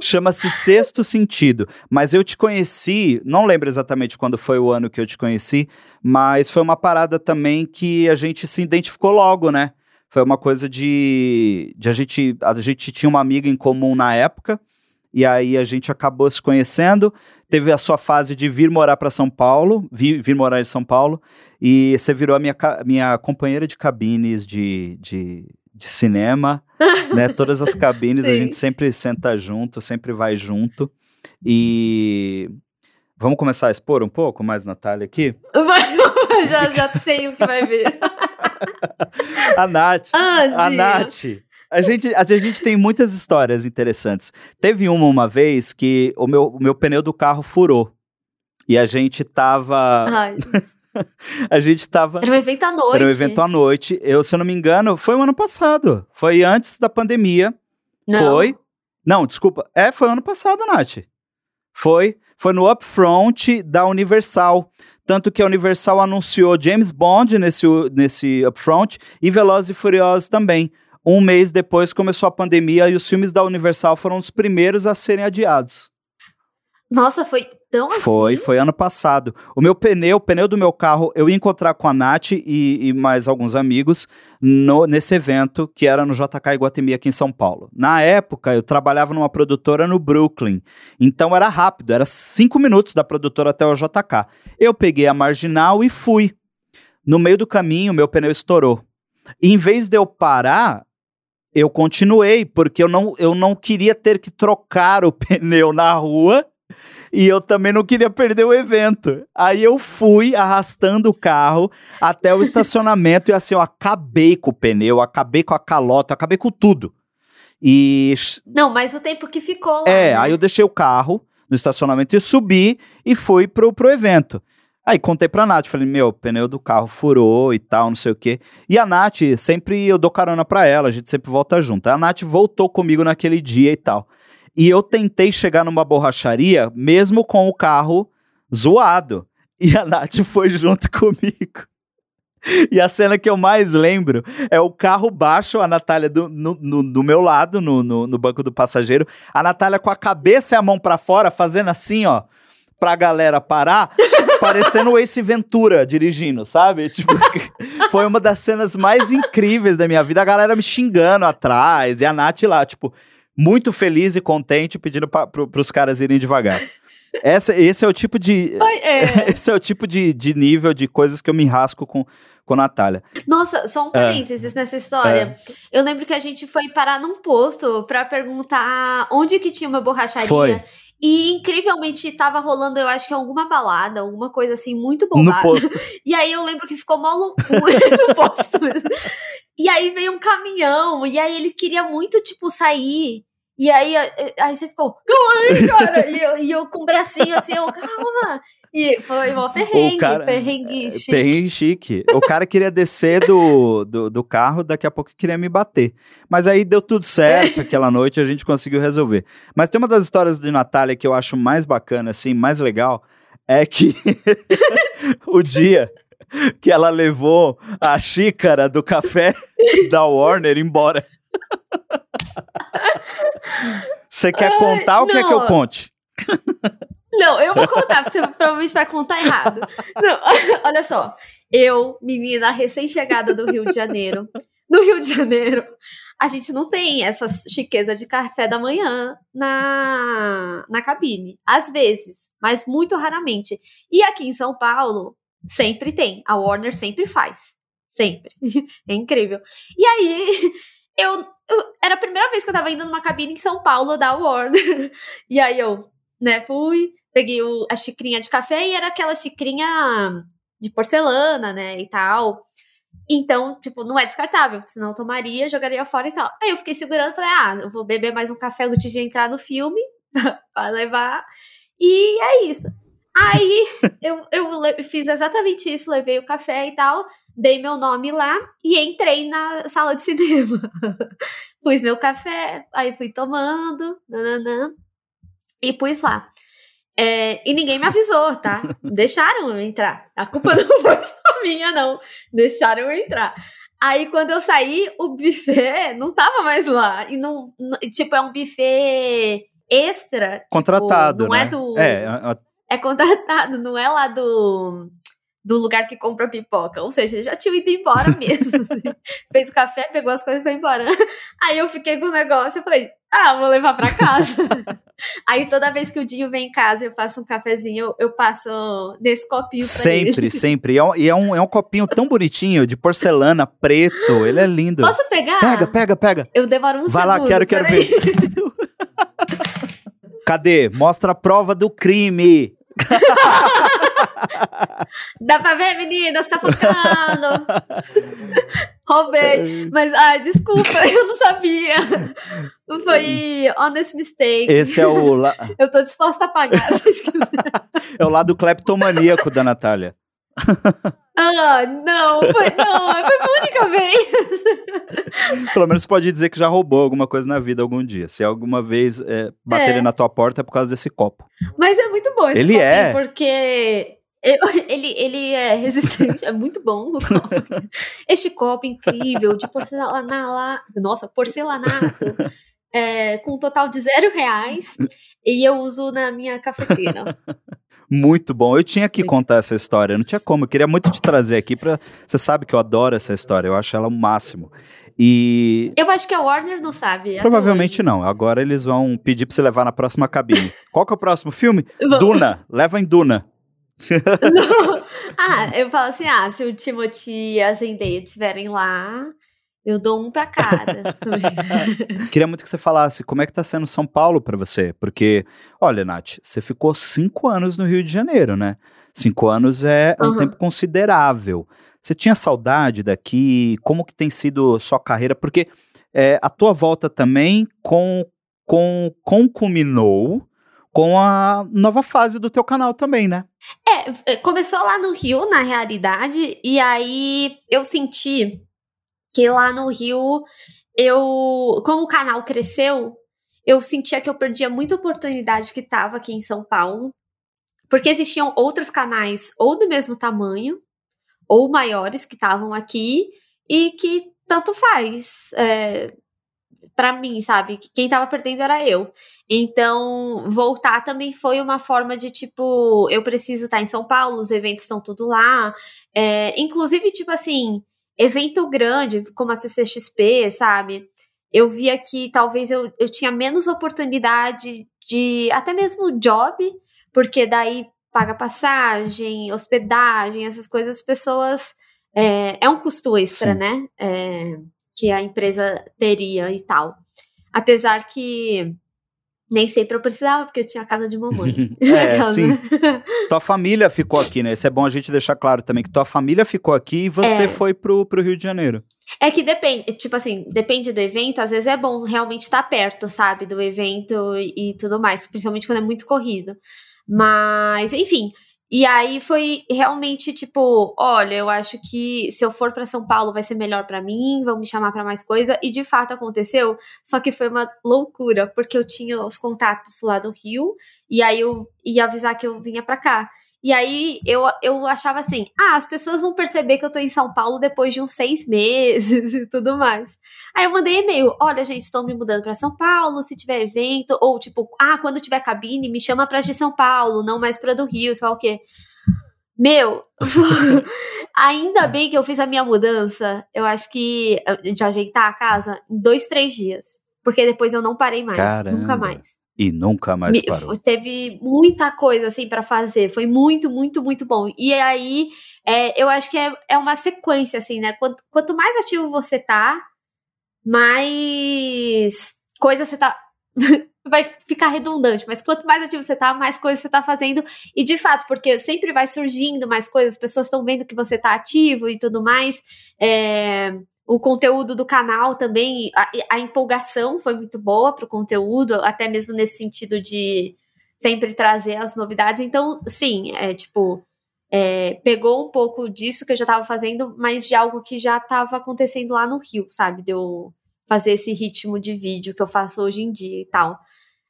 Chama-se Sexto Sentido. Mas eu te conheci, não lembro exatamente quando foi o ano que eu te conheci, mas foi uma parada também que a gente se identificou logo, né? Foi uma coisa de, de a gente. A gente tinha uma amiga em comum na época, e aí a gente acabou se conhecendo. Teve a sua fase de vir morar para São Paulo, vir, vir, morar em São Paulo, e você virou a minha, minha companheira de cabines de, de, de cinema, né? Todas as cabines a gente sempre senta junto, sempre vai junto. E vamos começar a expor um pouco mais, Natália, aqui? Vai, já, já sei o que vai vir. a Nath. Ah, a Nath. A gente, a gente tem muitas histórias interessantes. Teve uma uma vez que o meu, o meu pneu do carro furou. E a gente tava. Ai, a gente tava. Era um evento à noite. Era um evento à noite. Eu, se eu não me engano, foi o um ano passado. Foi antes da pandemia. Não. Foi. Não, desculpa. É, foi ano passado, Nath. Foi. Foi no upfront da Universal. Tanto que a Universal anunciou James Bond nesse, nesse upfront e Velozes e Furiosos também. Um mês depois começou a pandemia e os filmes da Universal foram os primeiros a serem adiados. Nossa, foi tão assim? Foi, foi ano passado. O meu pneu, o pneu do meu carro, eu ia encontrar com a Nath e, e mais alguns amigos no, nesse evento que era no JK Iguatemi aqui em São Paulo. Na época, eu trabalhava numa produtora no Brooklyn, então era rápido, era cinco minutos da produtora até o JK. Eu peguei a marginal e fui. No meio do caminho, meu pneu estourou. E em vez de eu parar, eu continuei, porque eu não, eu não queria ter que trocar o pneu na rua e eu também não queria perder o evento. Aí eu fui arrastando o carro até o estacionamento e assim, eu acabei com o pneu, acabei com a calota, acabei com tudo. E. Não, mas o tempo que ficou lá. É, né? aí eu deixei o carro no estacionamento e subi e fui pro, pro evento. Aí contei pra Nath, falei, meu, o pneu do carro furou e tal, não sei o quê. E a Nath, sempre eu dou carona pra ela, a gente sempre volta junto. A Nath voltou comigo naquele dia e tal. E eu tentei chegar numa borracharia, mesmo com o carro zoado. E a Nath foi junto comigo. E a cena que eu mais lembro é o carro baixo, a Natália do, no, no, do meu lado, no, no, no, banco do passageiro, a Natália com a cabeça e a mão para fora, fazendo assim, ó, pra galera parar, parecendo o Ace Ventura dirigindo, sabe? Tipo, foi uma das cenas mais incríveis da minha vida, a galera me xingando atrás, e a Nath lá, tipo, muito feliz e contente, pedindo para pro, pros caras irem devagar. Essa, esse é o tipo de. É. Esse é o tipo de, de nível de coisas que eu me rasco com, com a Natália. Nossa, só um é. parênteses é. nessa história. É. Eu lembro que a gente foi parar num posto para perguntar onde que tinha uma borracharia. Foi. E incrivelmente tava rolando, eu acho que alguma balada, alguma coisa assim, muito bombada. No posto. E aí eu lembro que ficou uma loucura no posto mesmo. E aí veio um caminhão, e aí ele queria muito, tipo, sair. E aí, aí você ficou, calma aí, cara. e, eu, e eu com o bracinho assim, eu, calma. E foi uma perrengue, cara, perrengue é, chique. Perrengue chique. O cara queria descer do, do, do, carro, daqui a pouco queria me bater. Mas aí deu tudo certo, aquela noite a gente conseguiu resolver. Mas tem uma das histórias de Natália que eu acho mais bacana, assim, mais legal, é que o dia que ela levou a xícara do café da Warner embora. Você quer Ai, contar ou não. quer que eu conte? Não, eu vou contar, porque você provavelmente vai contar errado. Não, olha só. Eu, menina recém-chegada do Rio de Janeiro. No Rio de Janeiro, a gente não tem essa chiqueza de café da manhã na, na cabine. Às vezes, mas muito raramente. E aqui em São Paulo, sempre tem. A Warner sempre faz. Sempre. É incrível. E aí, eu, eu, Era a primeira vez que eu tava indo numa cabine em São Paulo da Warner. E aí eu, né, fui, peguei o, a xicrinha de café e era aquela xicrinha de porcelana, né, e tal. Então, tipo, não é descartável, senão eu tomaria, jogaria fora e tal. Aí eu fiquei segurando, falei, ah, eu vou beber mais um café antes de entrar no filme, pra levar. E é isso. Aí eu, eu fiz exatamente isso, levei o café e tal, dei meu nome lá e entrei na sala de cinema. pus meu café, aí fui tomando, nananã, e pus lá. É, e ninguém me avisou, tá? Deixaram eu entrar. A culpa não foi só minha, não. Deixaram eu entrar. Aí, quando eu saí, o buffet não tava mais lá. E não, não tipo, é um buffet extra. Contratado. Tipo, não é né? é do. É, é contratado, não é lá do. do lugar que compra pipoca. Ou seja, ele já tinha ido embora mesmo. assim. Fez o café, pegou as coisas e foi embora. Aí eu fiquei com o negócio e falei, ah, vou levar pra casa. Aí toda vez que o Dinho vem em casa, eu faço um cafezinho, eu, eu passo nesse copinho pra Sempre, ele. sempre. E é, um, e é um, é um copinho tão bonitinho, de porcelana, preto. Ele é lindo. Posso pegar? Pega, pega, pega. Eu demoro um Vai lá, segundo. quero, quero peraí. ver. Cadê? Mostra a prova do crime. Dá pra ver, menina? Você tá focando. Roubei. Mas, ah, desculpa, eu não sabia. Foi honest mistake. Esse é o, la- Eu tô disposta a pagar, se vocês quiserem. é o lado cleptomaníaco da Natália. Ah, não, foi, não, foi a única vez. Pelo menos pode dizer que já roubou alguma coisa na vida algum dia. Se alguma vez é, baterem É. na tua porta é por causa desse copo. Mas é muito bom esse Ele copinho, é. porque eu- ele, ele é resistente, é muito bom o copo. Este copo incrível de porcelana, nossa, porcelanato, é, com um total de zero reais, e eu uso na minha cafeteira. Muito bom. Eu tinha que Muito. contar essa história. Não tinha como. Eu queria muito te trazer aqui pra. Você sabe que eu adoro essa história. Eu acho ela o máximo. E Eu acho que a Warner não sabe. provavelmente não. Agora eles vão pedir pra você levar na próxima cabine. Qual que é o próximo filme? Vamos. Duna. Leva em Duna. ah, eu falo assim: ah, se o Timothy e a Zendaya estiverem lá, eu dou um pra cada. Queria muito que você falasse como é que tá sendo São Paulo pra você. Porque, olha, Nath, você ficou cinco anos no Rio de Janeiro, né? Cinco anos é um Aham. tempo considerável. Você tinha saudade daqui? Como que tem sido sua carreira? Porque é, a tua volta também com, com, concluminou com a nova fase do teu canal também, né? É, começou lá no Rio, na realidade, e aí eu senti que lá no Rio, eu, como o canal cresceu, eu sentia que eu perdia muita oportunidade que tava aqui em São Paulo, porque existiam outros canais ou do mesmo tamanho, ou maiores que estavam aqui, e que tanto faz. É, para mim, sabe? Quem tava perdendo era eu. Então, voltar também foi uma forma de tipo, eu preciso estar em São Paulo, os eventos estão tudo lá. É, inclusive, tipo assim, evento grande, como a CCXP, sabe? Eu via que talvez eu, eu tinha menos oportunidade de até mesmo job, porque daí paga passagem, hospedagem, essas coisas, as pessoas. É, é um custo extra, Sim. né? É, que a empresa teria e tal. Apesar que nem sempre eu precisava, porque eu tinha a casa de mamãe. É, sim. Tua família ficou aqui, né? Isso é bom a gente deixar claro também, que tua família ficou aqui e você É. foi pro, pro Rio de Janeiro. É que depende, tipo assim, depende do evento, às vezes é bom realmente estar perto, sabe, do evento e, e tudo mais, principalmente quando é muito corrido. Mas, enfim, e aí foi realmente tipo, olha, eu acho que se eu for pra São Paulo vai ser melhor pra mim, vão me chamar pra mais coisa, e de fato aconteceu, só que foi uma loucura, porque eu tinha os contatos lá do Rio, e aí eu ia avisar que eu vinha pra cá. E aí eu, eu achava assim, ah, as pessoas vão perceber que eu tô em São Paulo depois de uns seis meses e tudo mais. Aí eu mandei e-mail, olha, gente, estou me mudando pra São Paulo, se tiver evento, ou tipo, ah, quando tiver cabine, me chama pra de São Paulo, não mais pra do Rio, sei lá o quê. Meu, ainda bem que eu fiz a minha mudança, eu acho que de ajeitar a casa em dois, três dias. Porque depois eu não parei mais, Caramba. nunca mais. E nunca mais parou. teve muita coisa assim pra fazer. Foi muito, muito, muito bom. E aí, é, eu acho que é, é uma sequência, assim, né? Quanto, quanto mais ativo você tá, mais coisa você tá. vai ficar redundante, mas quanto mais ativo você tá, mais coisa você tá fazendo. E de fato, porque sempre vai surgindo mais coisas, as pessoas estão vendo que você tá ativo e tudo mais. É, o conteúdo do canal também, a, a empolgação foi muito boa pro conteúdo, até mesmo nesse sentido de sempre trazer as novidades. Então, sim, é tipo. é, pegou um pouco disso que eu já tava fazendo, mas de algo que já tava acontecendo lá no Rio, sabe? De eu fazer esse ritmo de vídeo que eu faço hoje em dia e tal.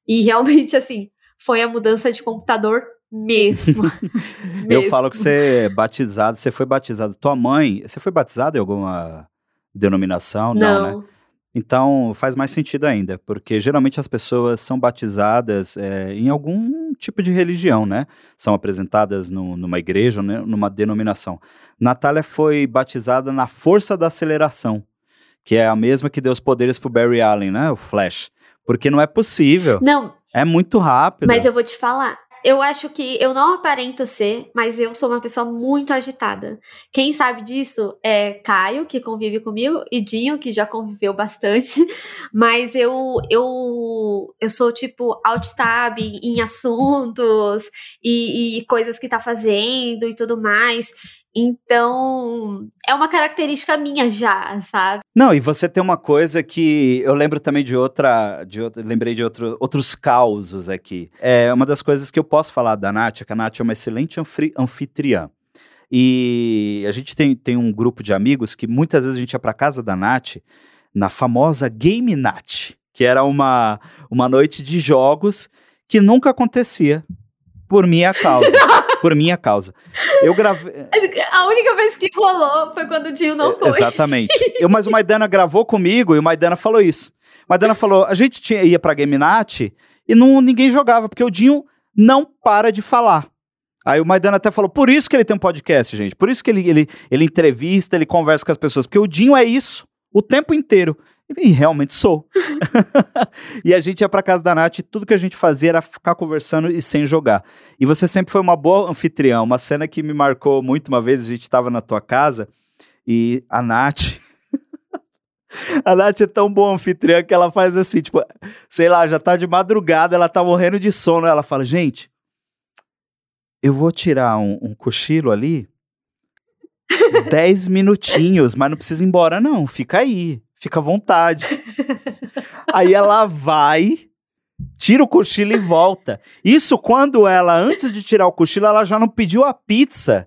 E realmente, assim, foi a mudança de computador mesmo. Eu Mesmo. falo que você é batizado, você foi batizado. Tua mãe, você foi batizado em alguma denominação? Não, né? Não, Então faz mais sentido ainda, porque geralmente as pessoas são batizadas é, em algum tipo de religião, né? São apresentadas no, numa igreja, né? numa denominação. Natália foi batizada na força da aceleração, que é a mesma que deu os poderes pro Barry Allen, né? O Flash. Porque não é possível. Não. É muito rápido. Mas eu vou te falar, eu acho que eu não aparento ser, mas eu sou uma pessoa muito agitada. Quem sabe disso é Caio, que convive comigo, e Dinho, que já conviveu bastante. Mas eu eu, eu sou tipo alt-tab em assuntos e, e coisas que tá fazendo e tudo mais. Então, é uma característica minha já, sabe? Não, e você tem uma coisa que eu lembro também de outra, de outra lembrei de outro, outros causos aqui. É uma das coisas que eu posso falar da Nath, é que a Nath é uma excelente anfitriã. E a gente tem, tem um grupo de amigos que muitas vezes a gente ia para casa da Nath na famosa Game Nath, que era uma, uma noite de jogos que nunca acontecia por minha causa. por minha causa. Eu gravei. A única vez que rolou foi quando o Dinho não foi. Exatamente. Eu, mas o Maidana gravou comigo e o Maidana falou isso. O Maidana falou: a gente tinha, ia pra Gaminat e não, ninguém jogava, porque o Dinho não para de falar. Aí o Maidana até falou, por isso que ele tem um podcast, gente. Por isso que ele, ele, ele entrevista, ele conversa com as pessoas. Porque o Dinho é isso o tempo inteiro. E realmente sou. e a gente ia pra casa da Nath e tudo que a gente fazia era ficar conversando e sem jogar. E você sempre foi uma boa anfitriã. Uma cena que me marcou muito uma vez, a gente tava na tua casa e a Nath. a Nath é tão boa anfitriã que ela faz assim, tipo, sei lá, já tá de madrugada, ela tá morrendo de sono. Ela fala, gente, eu vou tirar um, um cochilo ali. Dez minutinhos, mas não precisa ir embora, não. Fica aí fica à vontade. Aí ela vai, tira o cochilo e volta. Isso quando ela, antes de tirar o cochilo, ela já não pediu a pizza.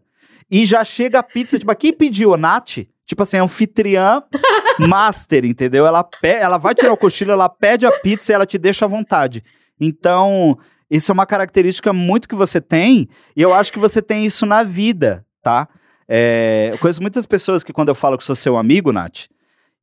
E já chega a pizza, tipo, quem pediu? Nath? Tipo assim, anfitriã master, entendeu? Ela, pe ela vai tirar o cochilo, ela pede a pizza e ela te deixa à vontade. Então, isso é uma característica muito que você tem, e eu acho que você tem isso na vida, tá? É, eu conheço muitas pessoas que quando eu falo que sou seu amigo, Nath,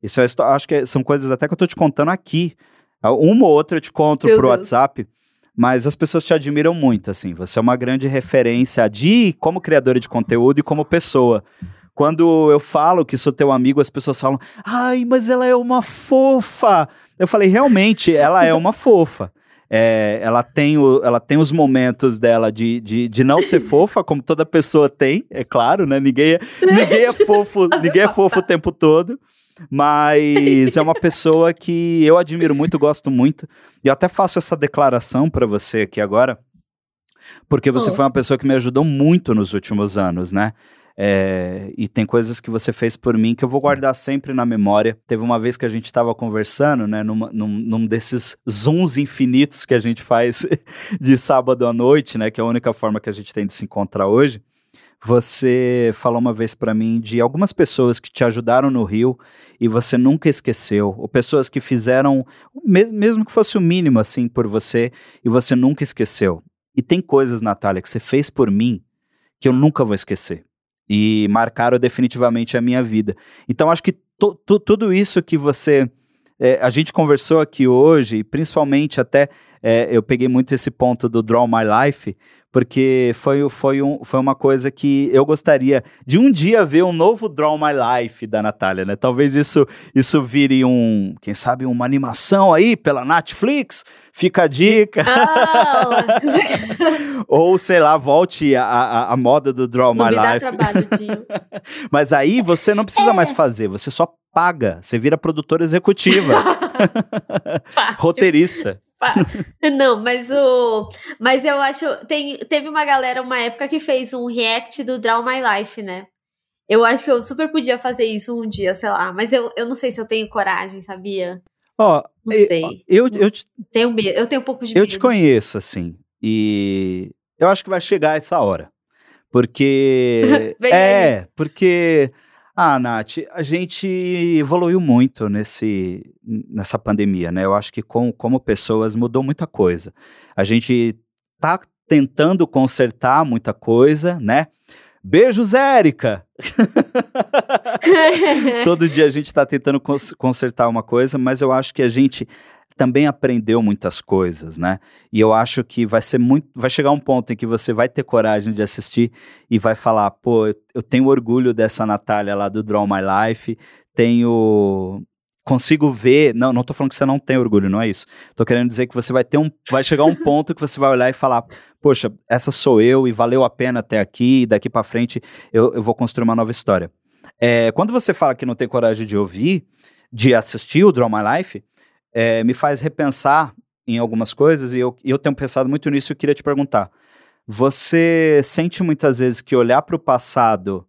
isso é, acho que são coisas até que eu tô te contando aqui. Ah, uma ou outra eu te conto Meu pro Deus. WhatsApp, mas as pessoas te admiram muito, assim. Você é uma grande referência de como criadora de conteúdo e como pessoa. Quando eu falo que sou teu amigo, as pessoas falam: "Ai, mas ela é uma fofa". Eu falei: "Realmente, ela é uma fofa". É, ela, tem o, ela tem os momentos dela de, de, de não ser fofa, como toda pessoa tem, é claro, né? Ninguém é, ninguém é fofo, ninguém é fofo o tempo todo. Mas é uma pessoa que eu admiro muito, gosto muito. E eu até faço essa declaração para você aqui agora, porque você oh. foi uma pessoa que me ajudou muito nos últimos anos, né? É, e tem coisas que você fez por mim que eu vou guardar sempre na memória. Teve uma vez que a gente estava conversando, né, numa, num, num, desses zooms infinitos que a gente faz de sábado à noite, né, que é a única forma que a gente tem de se encontrar hoje. Você falou uma vez para mim de algumas pessoas que te ajudaram no Rio e você nunca esqueceu, ou pessoas que fizeram, mesmo que fosse o mínimo assim por você, e você nunca esqueceu. E tem coisas, Natália, que você fez por mim que eu nunca vou esquecer. E marcaram definitivamente a minha vida. Então, acho que tudo isso que você. É, a gente conversou aqui hoje, principalmente até é, eu peguei muito esse ponto do Draw My Life, porque foi, foi, um, foi uma coisa que eu gostaria de um dia ver um novo Draw My Life da Natália, né? Talvez isso, isso vire um, quem sabe, uma animação aí pela Netflix, fica a dica. Oh. Ou, sei lá, volte a, a, a moda do Draw não My me Life. Dá trabalho, tio. Mas aí você não precisa é. mais fazer, você só paga, você vira produtora executiva. Roteirista. Não, mas o. Mas eu acho. Tem, teve uma galera, uma época, que fez um react do Draw My Life, né? Eu acho que eu super podia fazer isso um dia, sei lá. Mas eu, eu não sei se eu tenho coragem, sabia? Ó, oh, não sei. Eu, eu, te, tenho medo, eu tenho um pouco de medo. Eu te conheço, assim. E eu acho que vai chegar essa hora. Porque. é, porque ah, Nath, a gente evoluiu muito nesse, nessa pandemia, né? Eu acho que com, como pessoas mudou muita coisa. A gente tá tentando consertar muita coisa, né? Beijos, Érica! Todo dia a gente está tentando cons consertar uma coisa, mas eu acho que a gente também aprendeu muitas coisas, né? E eu acho que vai ser muito, vai chegar um ponto em que você vai ter coragem de assistir e vai falar, pô, eu tenho orgulho dessa Natália lá do Draw My Life, tenho consigo ver, não, não tô falando que você não tem orgulho, não é isso. Tô querendo dizer que você vai ter um, vai chegar um ponto que você vai olhar e falar, poxa, essa sou eu e valeu a pena até aqui, daqui para frente eu, eu vou construir uma nova história. É, quando você fala que não tem coragem de ouvir, de assistir o Draw My Life, é, me faz repensar em algumas coisas e eu, eu tenho pensado muito nisso e queria te perguntar. Você sente muitas vezes que olhar para o passado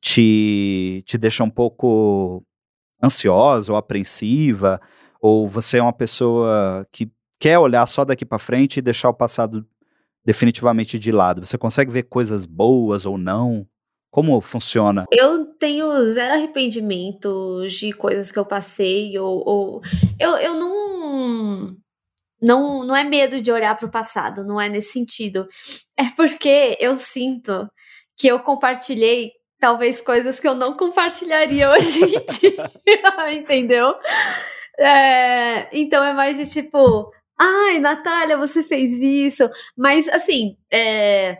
te, te deixa um pouco ansiosa ou apreensiva? Ou você é uma pessoa que quer olhar só daqui para frente e deixar o passado definitivamente de lado? Você consegue ver coisas boas ou não? Como funciona? Eu tenho zero arrependimento de coisas que eu passei, ou, ou, eu, eu não. Não, não é medo de olhar para o passado, não é nesse sentido. É porque eu sinto que eu compartilhei talvez coisas que eu não compartilharia hoje em dia, entendeu? É, então é mais de tipo, ai, Natália, você fez isso. Mas assim, é,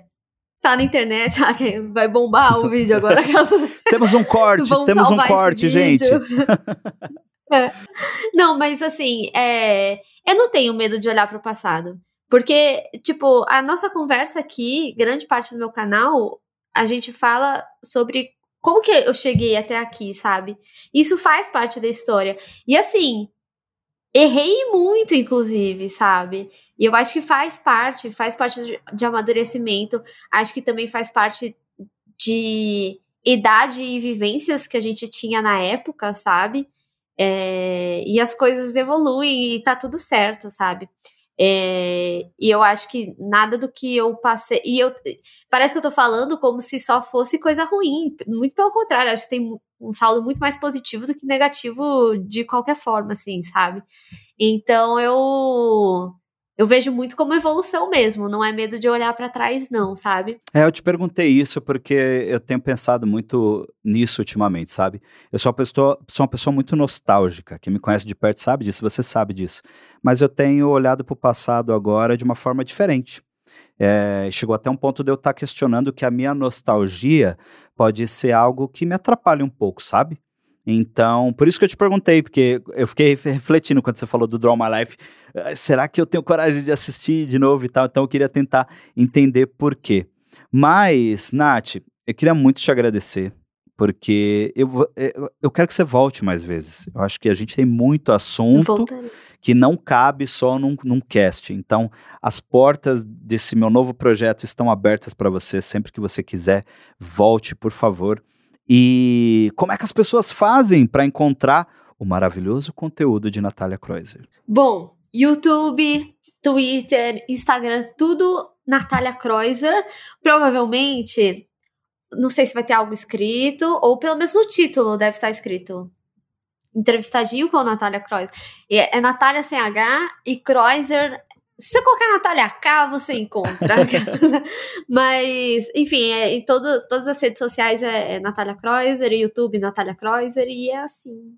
tá na internet, ah, vai bombar o vídeo agora. temos um corte, temos um corte, gente. é. Não, mas assim, é, eu não tenho medo de olhar para o passado. Porque, tipo, a nossa conversa aqui, grande parte do meu canal, a gente fala sobre como que eu cheguei até aqui, sabe? Isso faz parte da história. E assim, errei muito, inclusive, sabe? E eu acho que faz parte, faz parte de, amadurecimento. Acho que também faz parte de idade e vivências que a gente tinha na época, sabe? É, e as coisas evoluem e tá tudo certo, sabe? É, e eu acho que nada do que eu passei. E eu parece que eu tô falando como se só fosse coisa ruim. Muito pelo contrário, acho que tem um saldo muito mais positivo do que negativo de qualquer forma, assim, sabe? Então eu eu vejo muito como evolução mesmo, não é medo de olhar para trás, não, sabe? É, eu te perguntei isso porque eu tenho pensado muito nisso ultimamente, sabe? Eu sou uma pessoa, sou uma pessoa muito nostálgica. Quem me conhece de perto sabe disso, você sabe disso. Mas eu tenho olhado para o passado agora de uma forma diferente. É, chegou até um ponto de eu estar tá questionando que a minha nostalgia pode ser algo que me atrapalha um pouco, sabe? Então, por isso que eu te perguntei, porque eu fiquei refletindo quando você falou do Draw My Life. Ah, será que eu tenho coragem de assistir de novo e tal? Então, eu queria tentar entender por quê. Mas, Nath, eu queria muito te agradecer, porque eu, eu quero que você volte mais vezes. Eu acho que a gente tem muito assunto que não cabe só num, num cast. Então, as portas desse meu novo projeto estão abertas para você sempre que você quiser. Volte, por favor. E como é que as pessoas fazem para encontrar o maravilhoso conteúdo de Natália Kreuzer? Bom, YouTube, Twitter, Instagram, tudo Natália Kreuzer. Provavelmente, não sei se vai ter algo escrito, ou pelo menos no título deve estar escrito. Entrevistadinho com Natália Kreuzer. É, é Natália sem H e Kreuzer se você colocar Natália K, você encontra. Mas, enfim, é, em todo, todas as redes sociais é, é Natália Kreuzer, YouTube Natália Kreuzer, e é assim.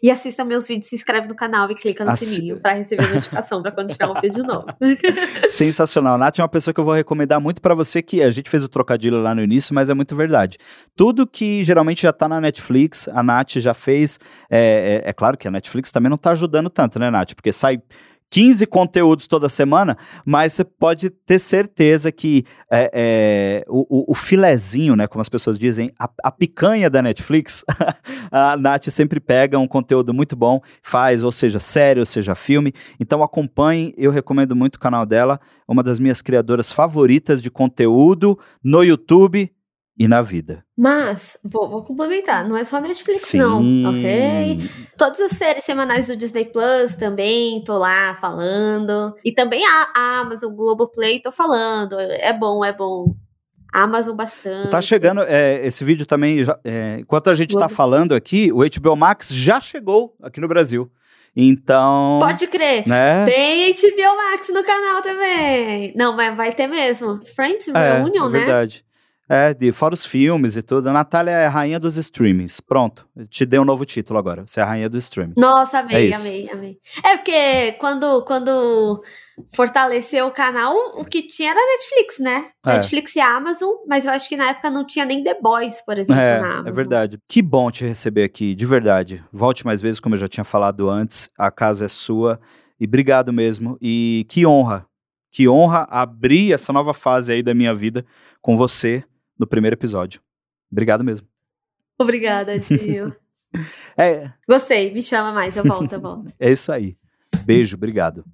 E assista meus vídeos, se inscreve no canal e clica no Assi... sininho para receber notificação para quando tiver um vídeo novo. Sensacional. Nath é uma pessoa que eu vou recomendar muito para você, que a gente fez o trocadilho lá no início, mas é muito verdade. Tudo que geralmente já tá na Netflix, a Nath já fez. É, é, é claro que a Netflix também não tá ajudando tanto, né, Nath? Porque sai 15 conteúdos toda semana, mas você pode ter certeza que é, é, o, o, filezinho, né, como as pessoas dizem, a, a picanha da Netflix, a Nath sempre pega um conteúdo muito bom, faz, ou seja, série, ou seja, filme. Então acompanhe, eu recomendo muito o canal dela, uma das minhas criadoras favoritas de conteúdo no YouTube e na vida. Mas, vou, vou complementar, não é só Netflix Sim. não, ok? Todas as séries semanais do Disney Plus também, tô lá falando. E também a, a Amazon, Globoplay, tô falando. É bom, é bom. Amazon bastante. Tá chegando, é, esse vídeo também, já, é, enquanto a gente tá Globo. tá falando aqui, o HBO Max já chegou aqui no Brasil. Então. Pode crer. Né? Tem HBO Max no canal também. Não, mas vai ter mesmo. Friends é, Reunion, é, né? Verdade. É, de, fora os filmes e tudo. A Natália é a rainha dos streamings. Pronto, te dei um novo título agora. Você é a rainha do streaming. Nossa, É amei, isso. amei, amei. É porque quando, quando fortaleceu o canal, o que tinha era Netflix, né? É. Netflix e Amazon, mas eu acho que na época não tinha nem The Boys, por exemplo, na É, Amazon. é verdade. Que bom te receber aqui, de verdade. Volte mais vezes, como eu já tinha falado antes. A casa é sua. E obrigado mesmo. E que honra. Que honra abrir essa nova fase aí da minha vida com você no primeiro episódio. Obrigado mesmo. Obrigada, tio. É, Gostei, me chama mais, eu volto, eu volto. é isso aí. Beijo, obrigado.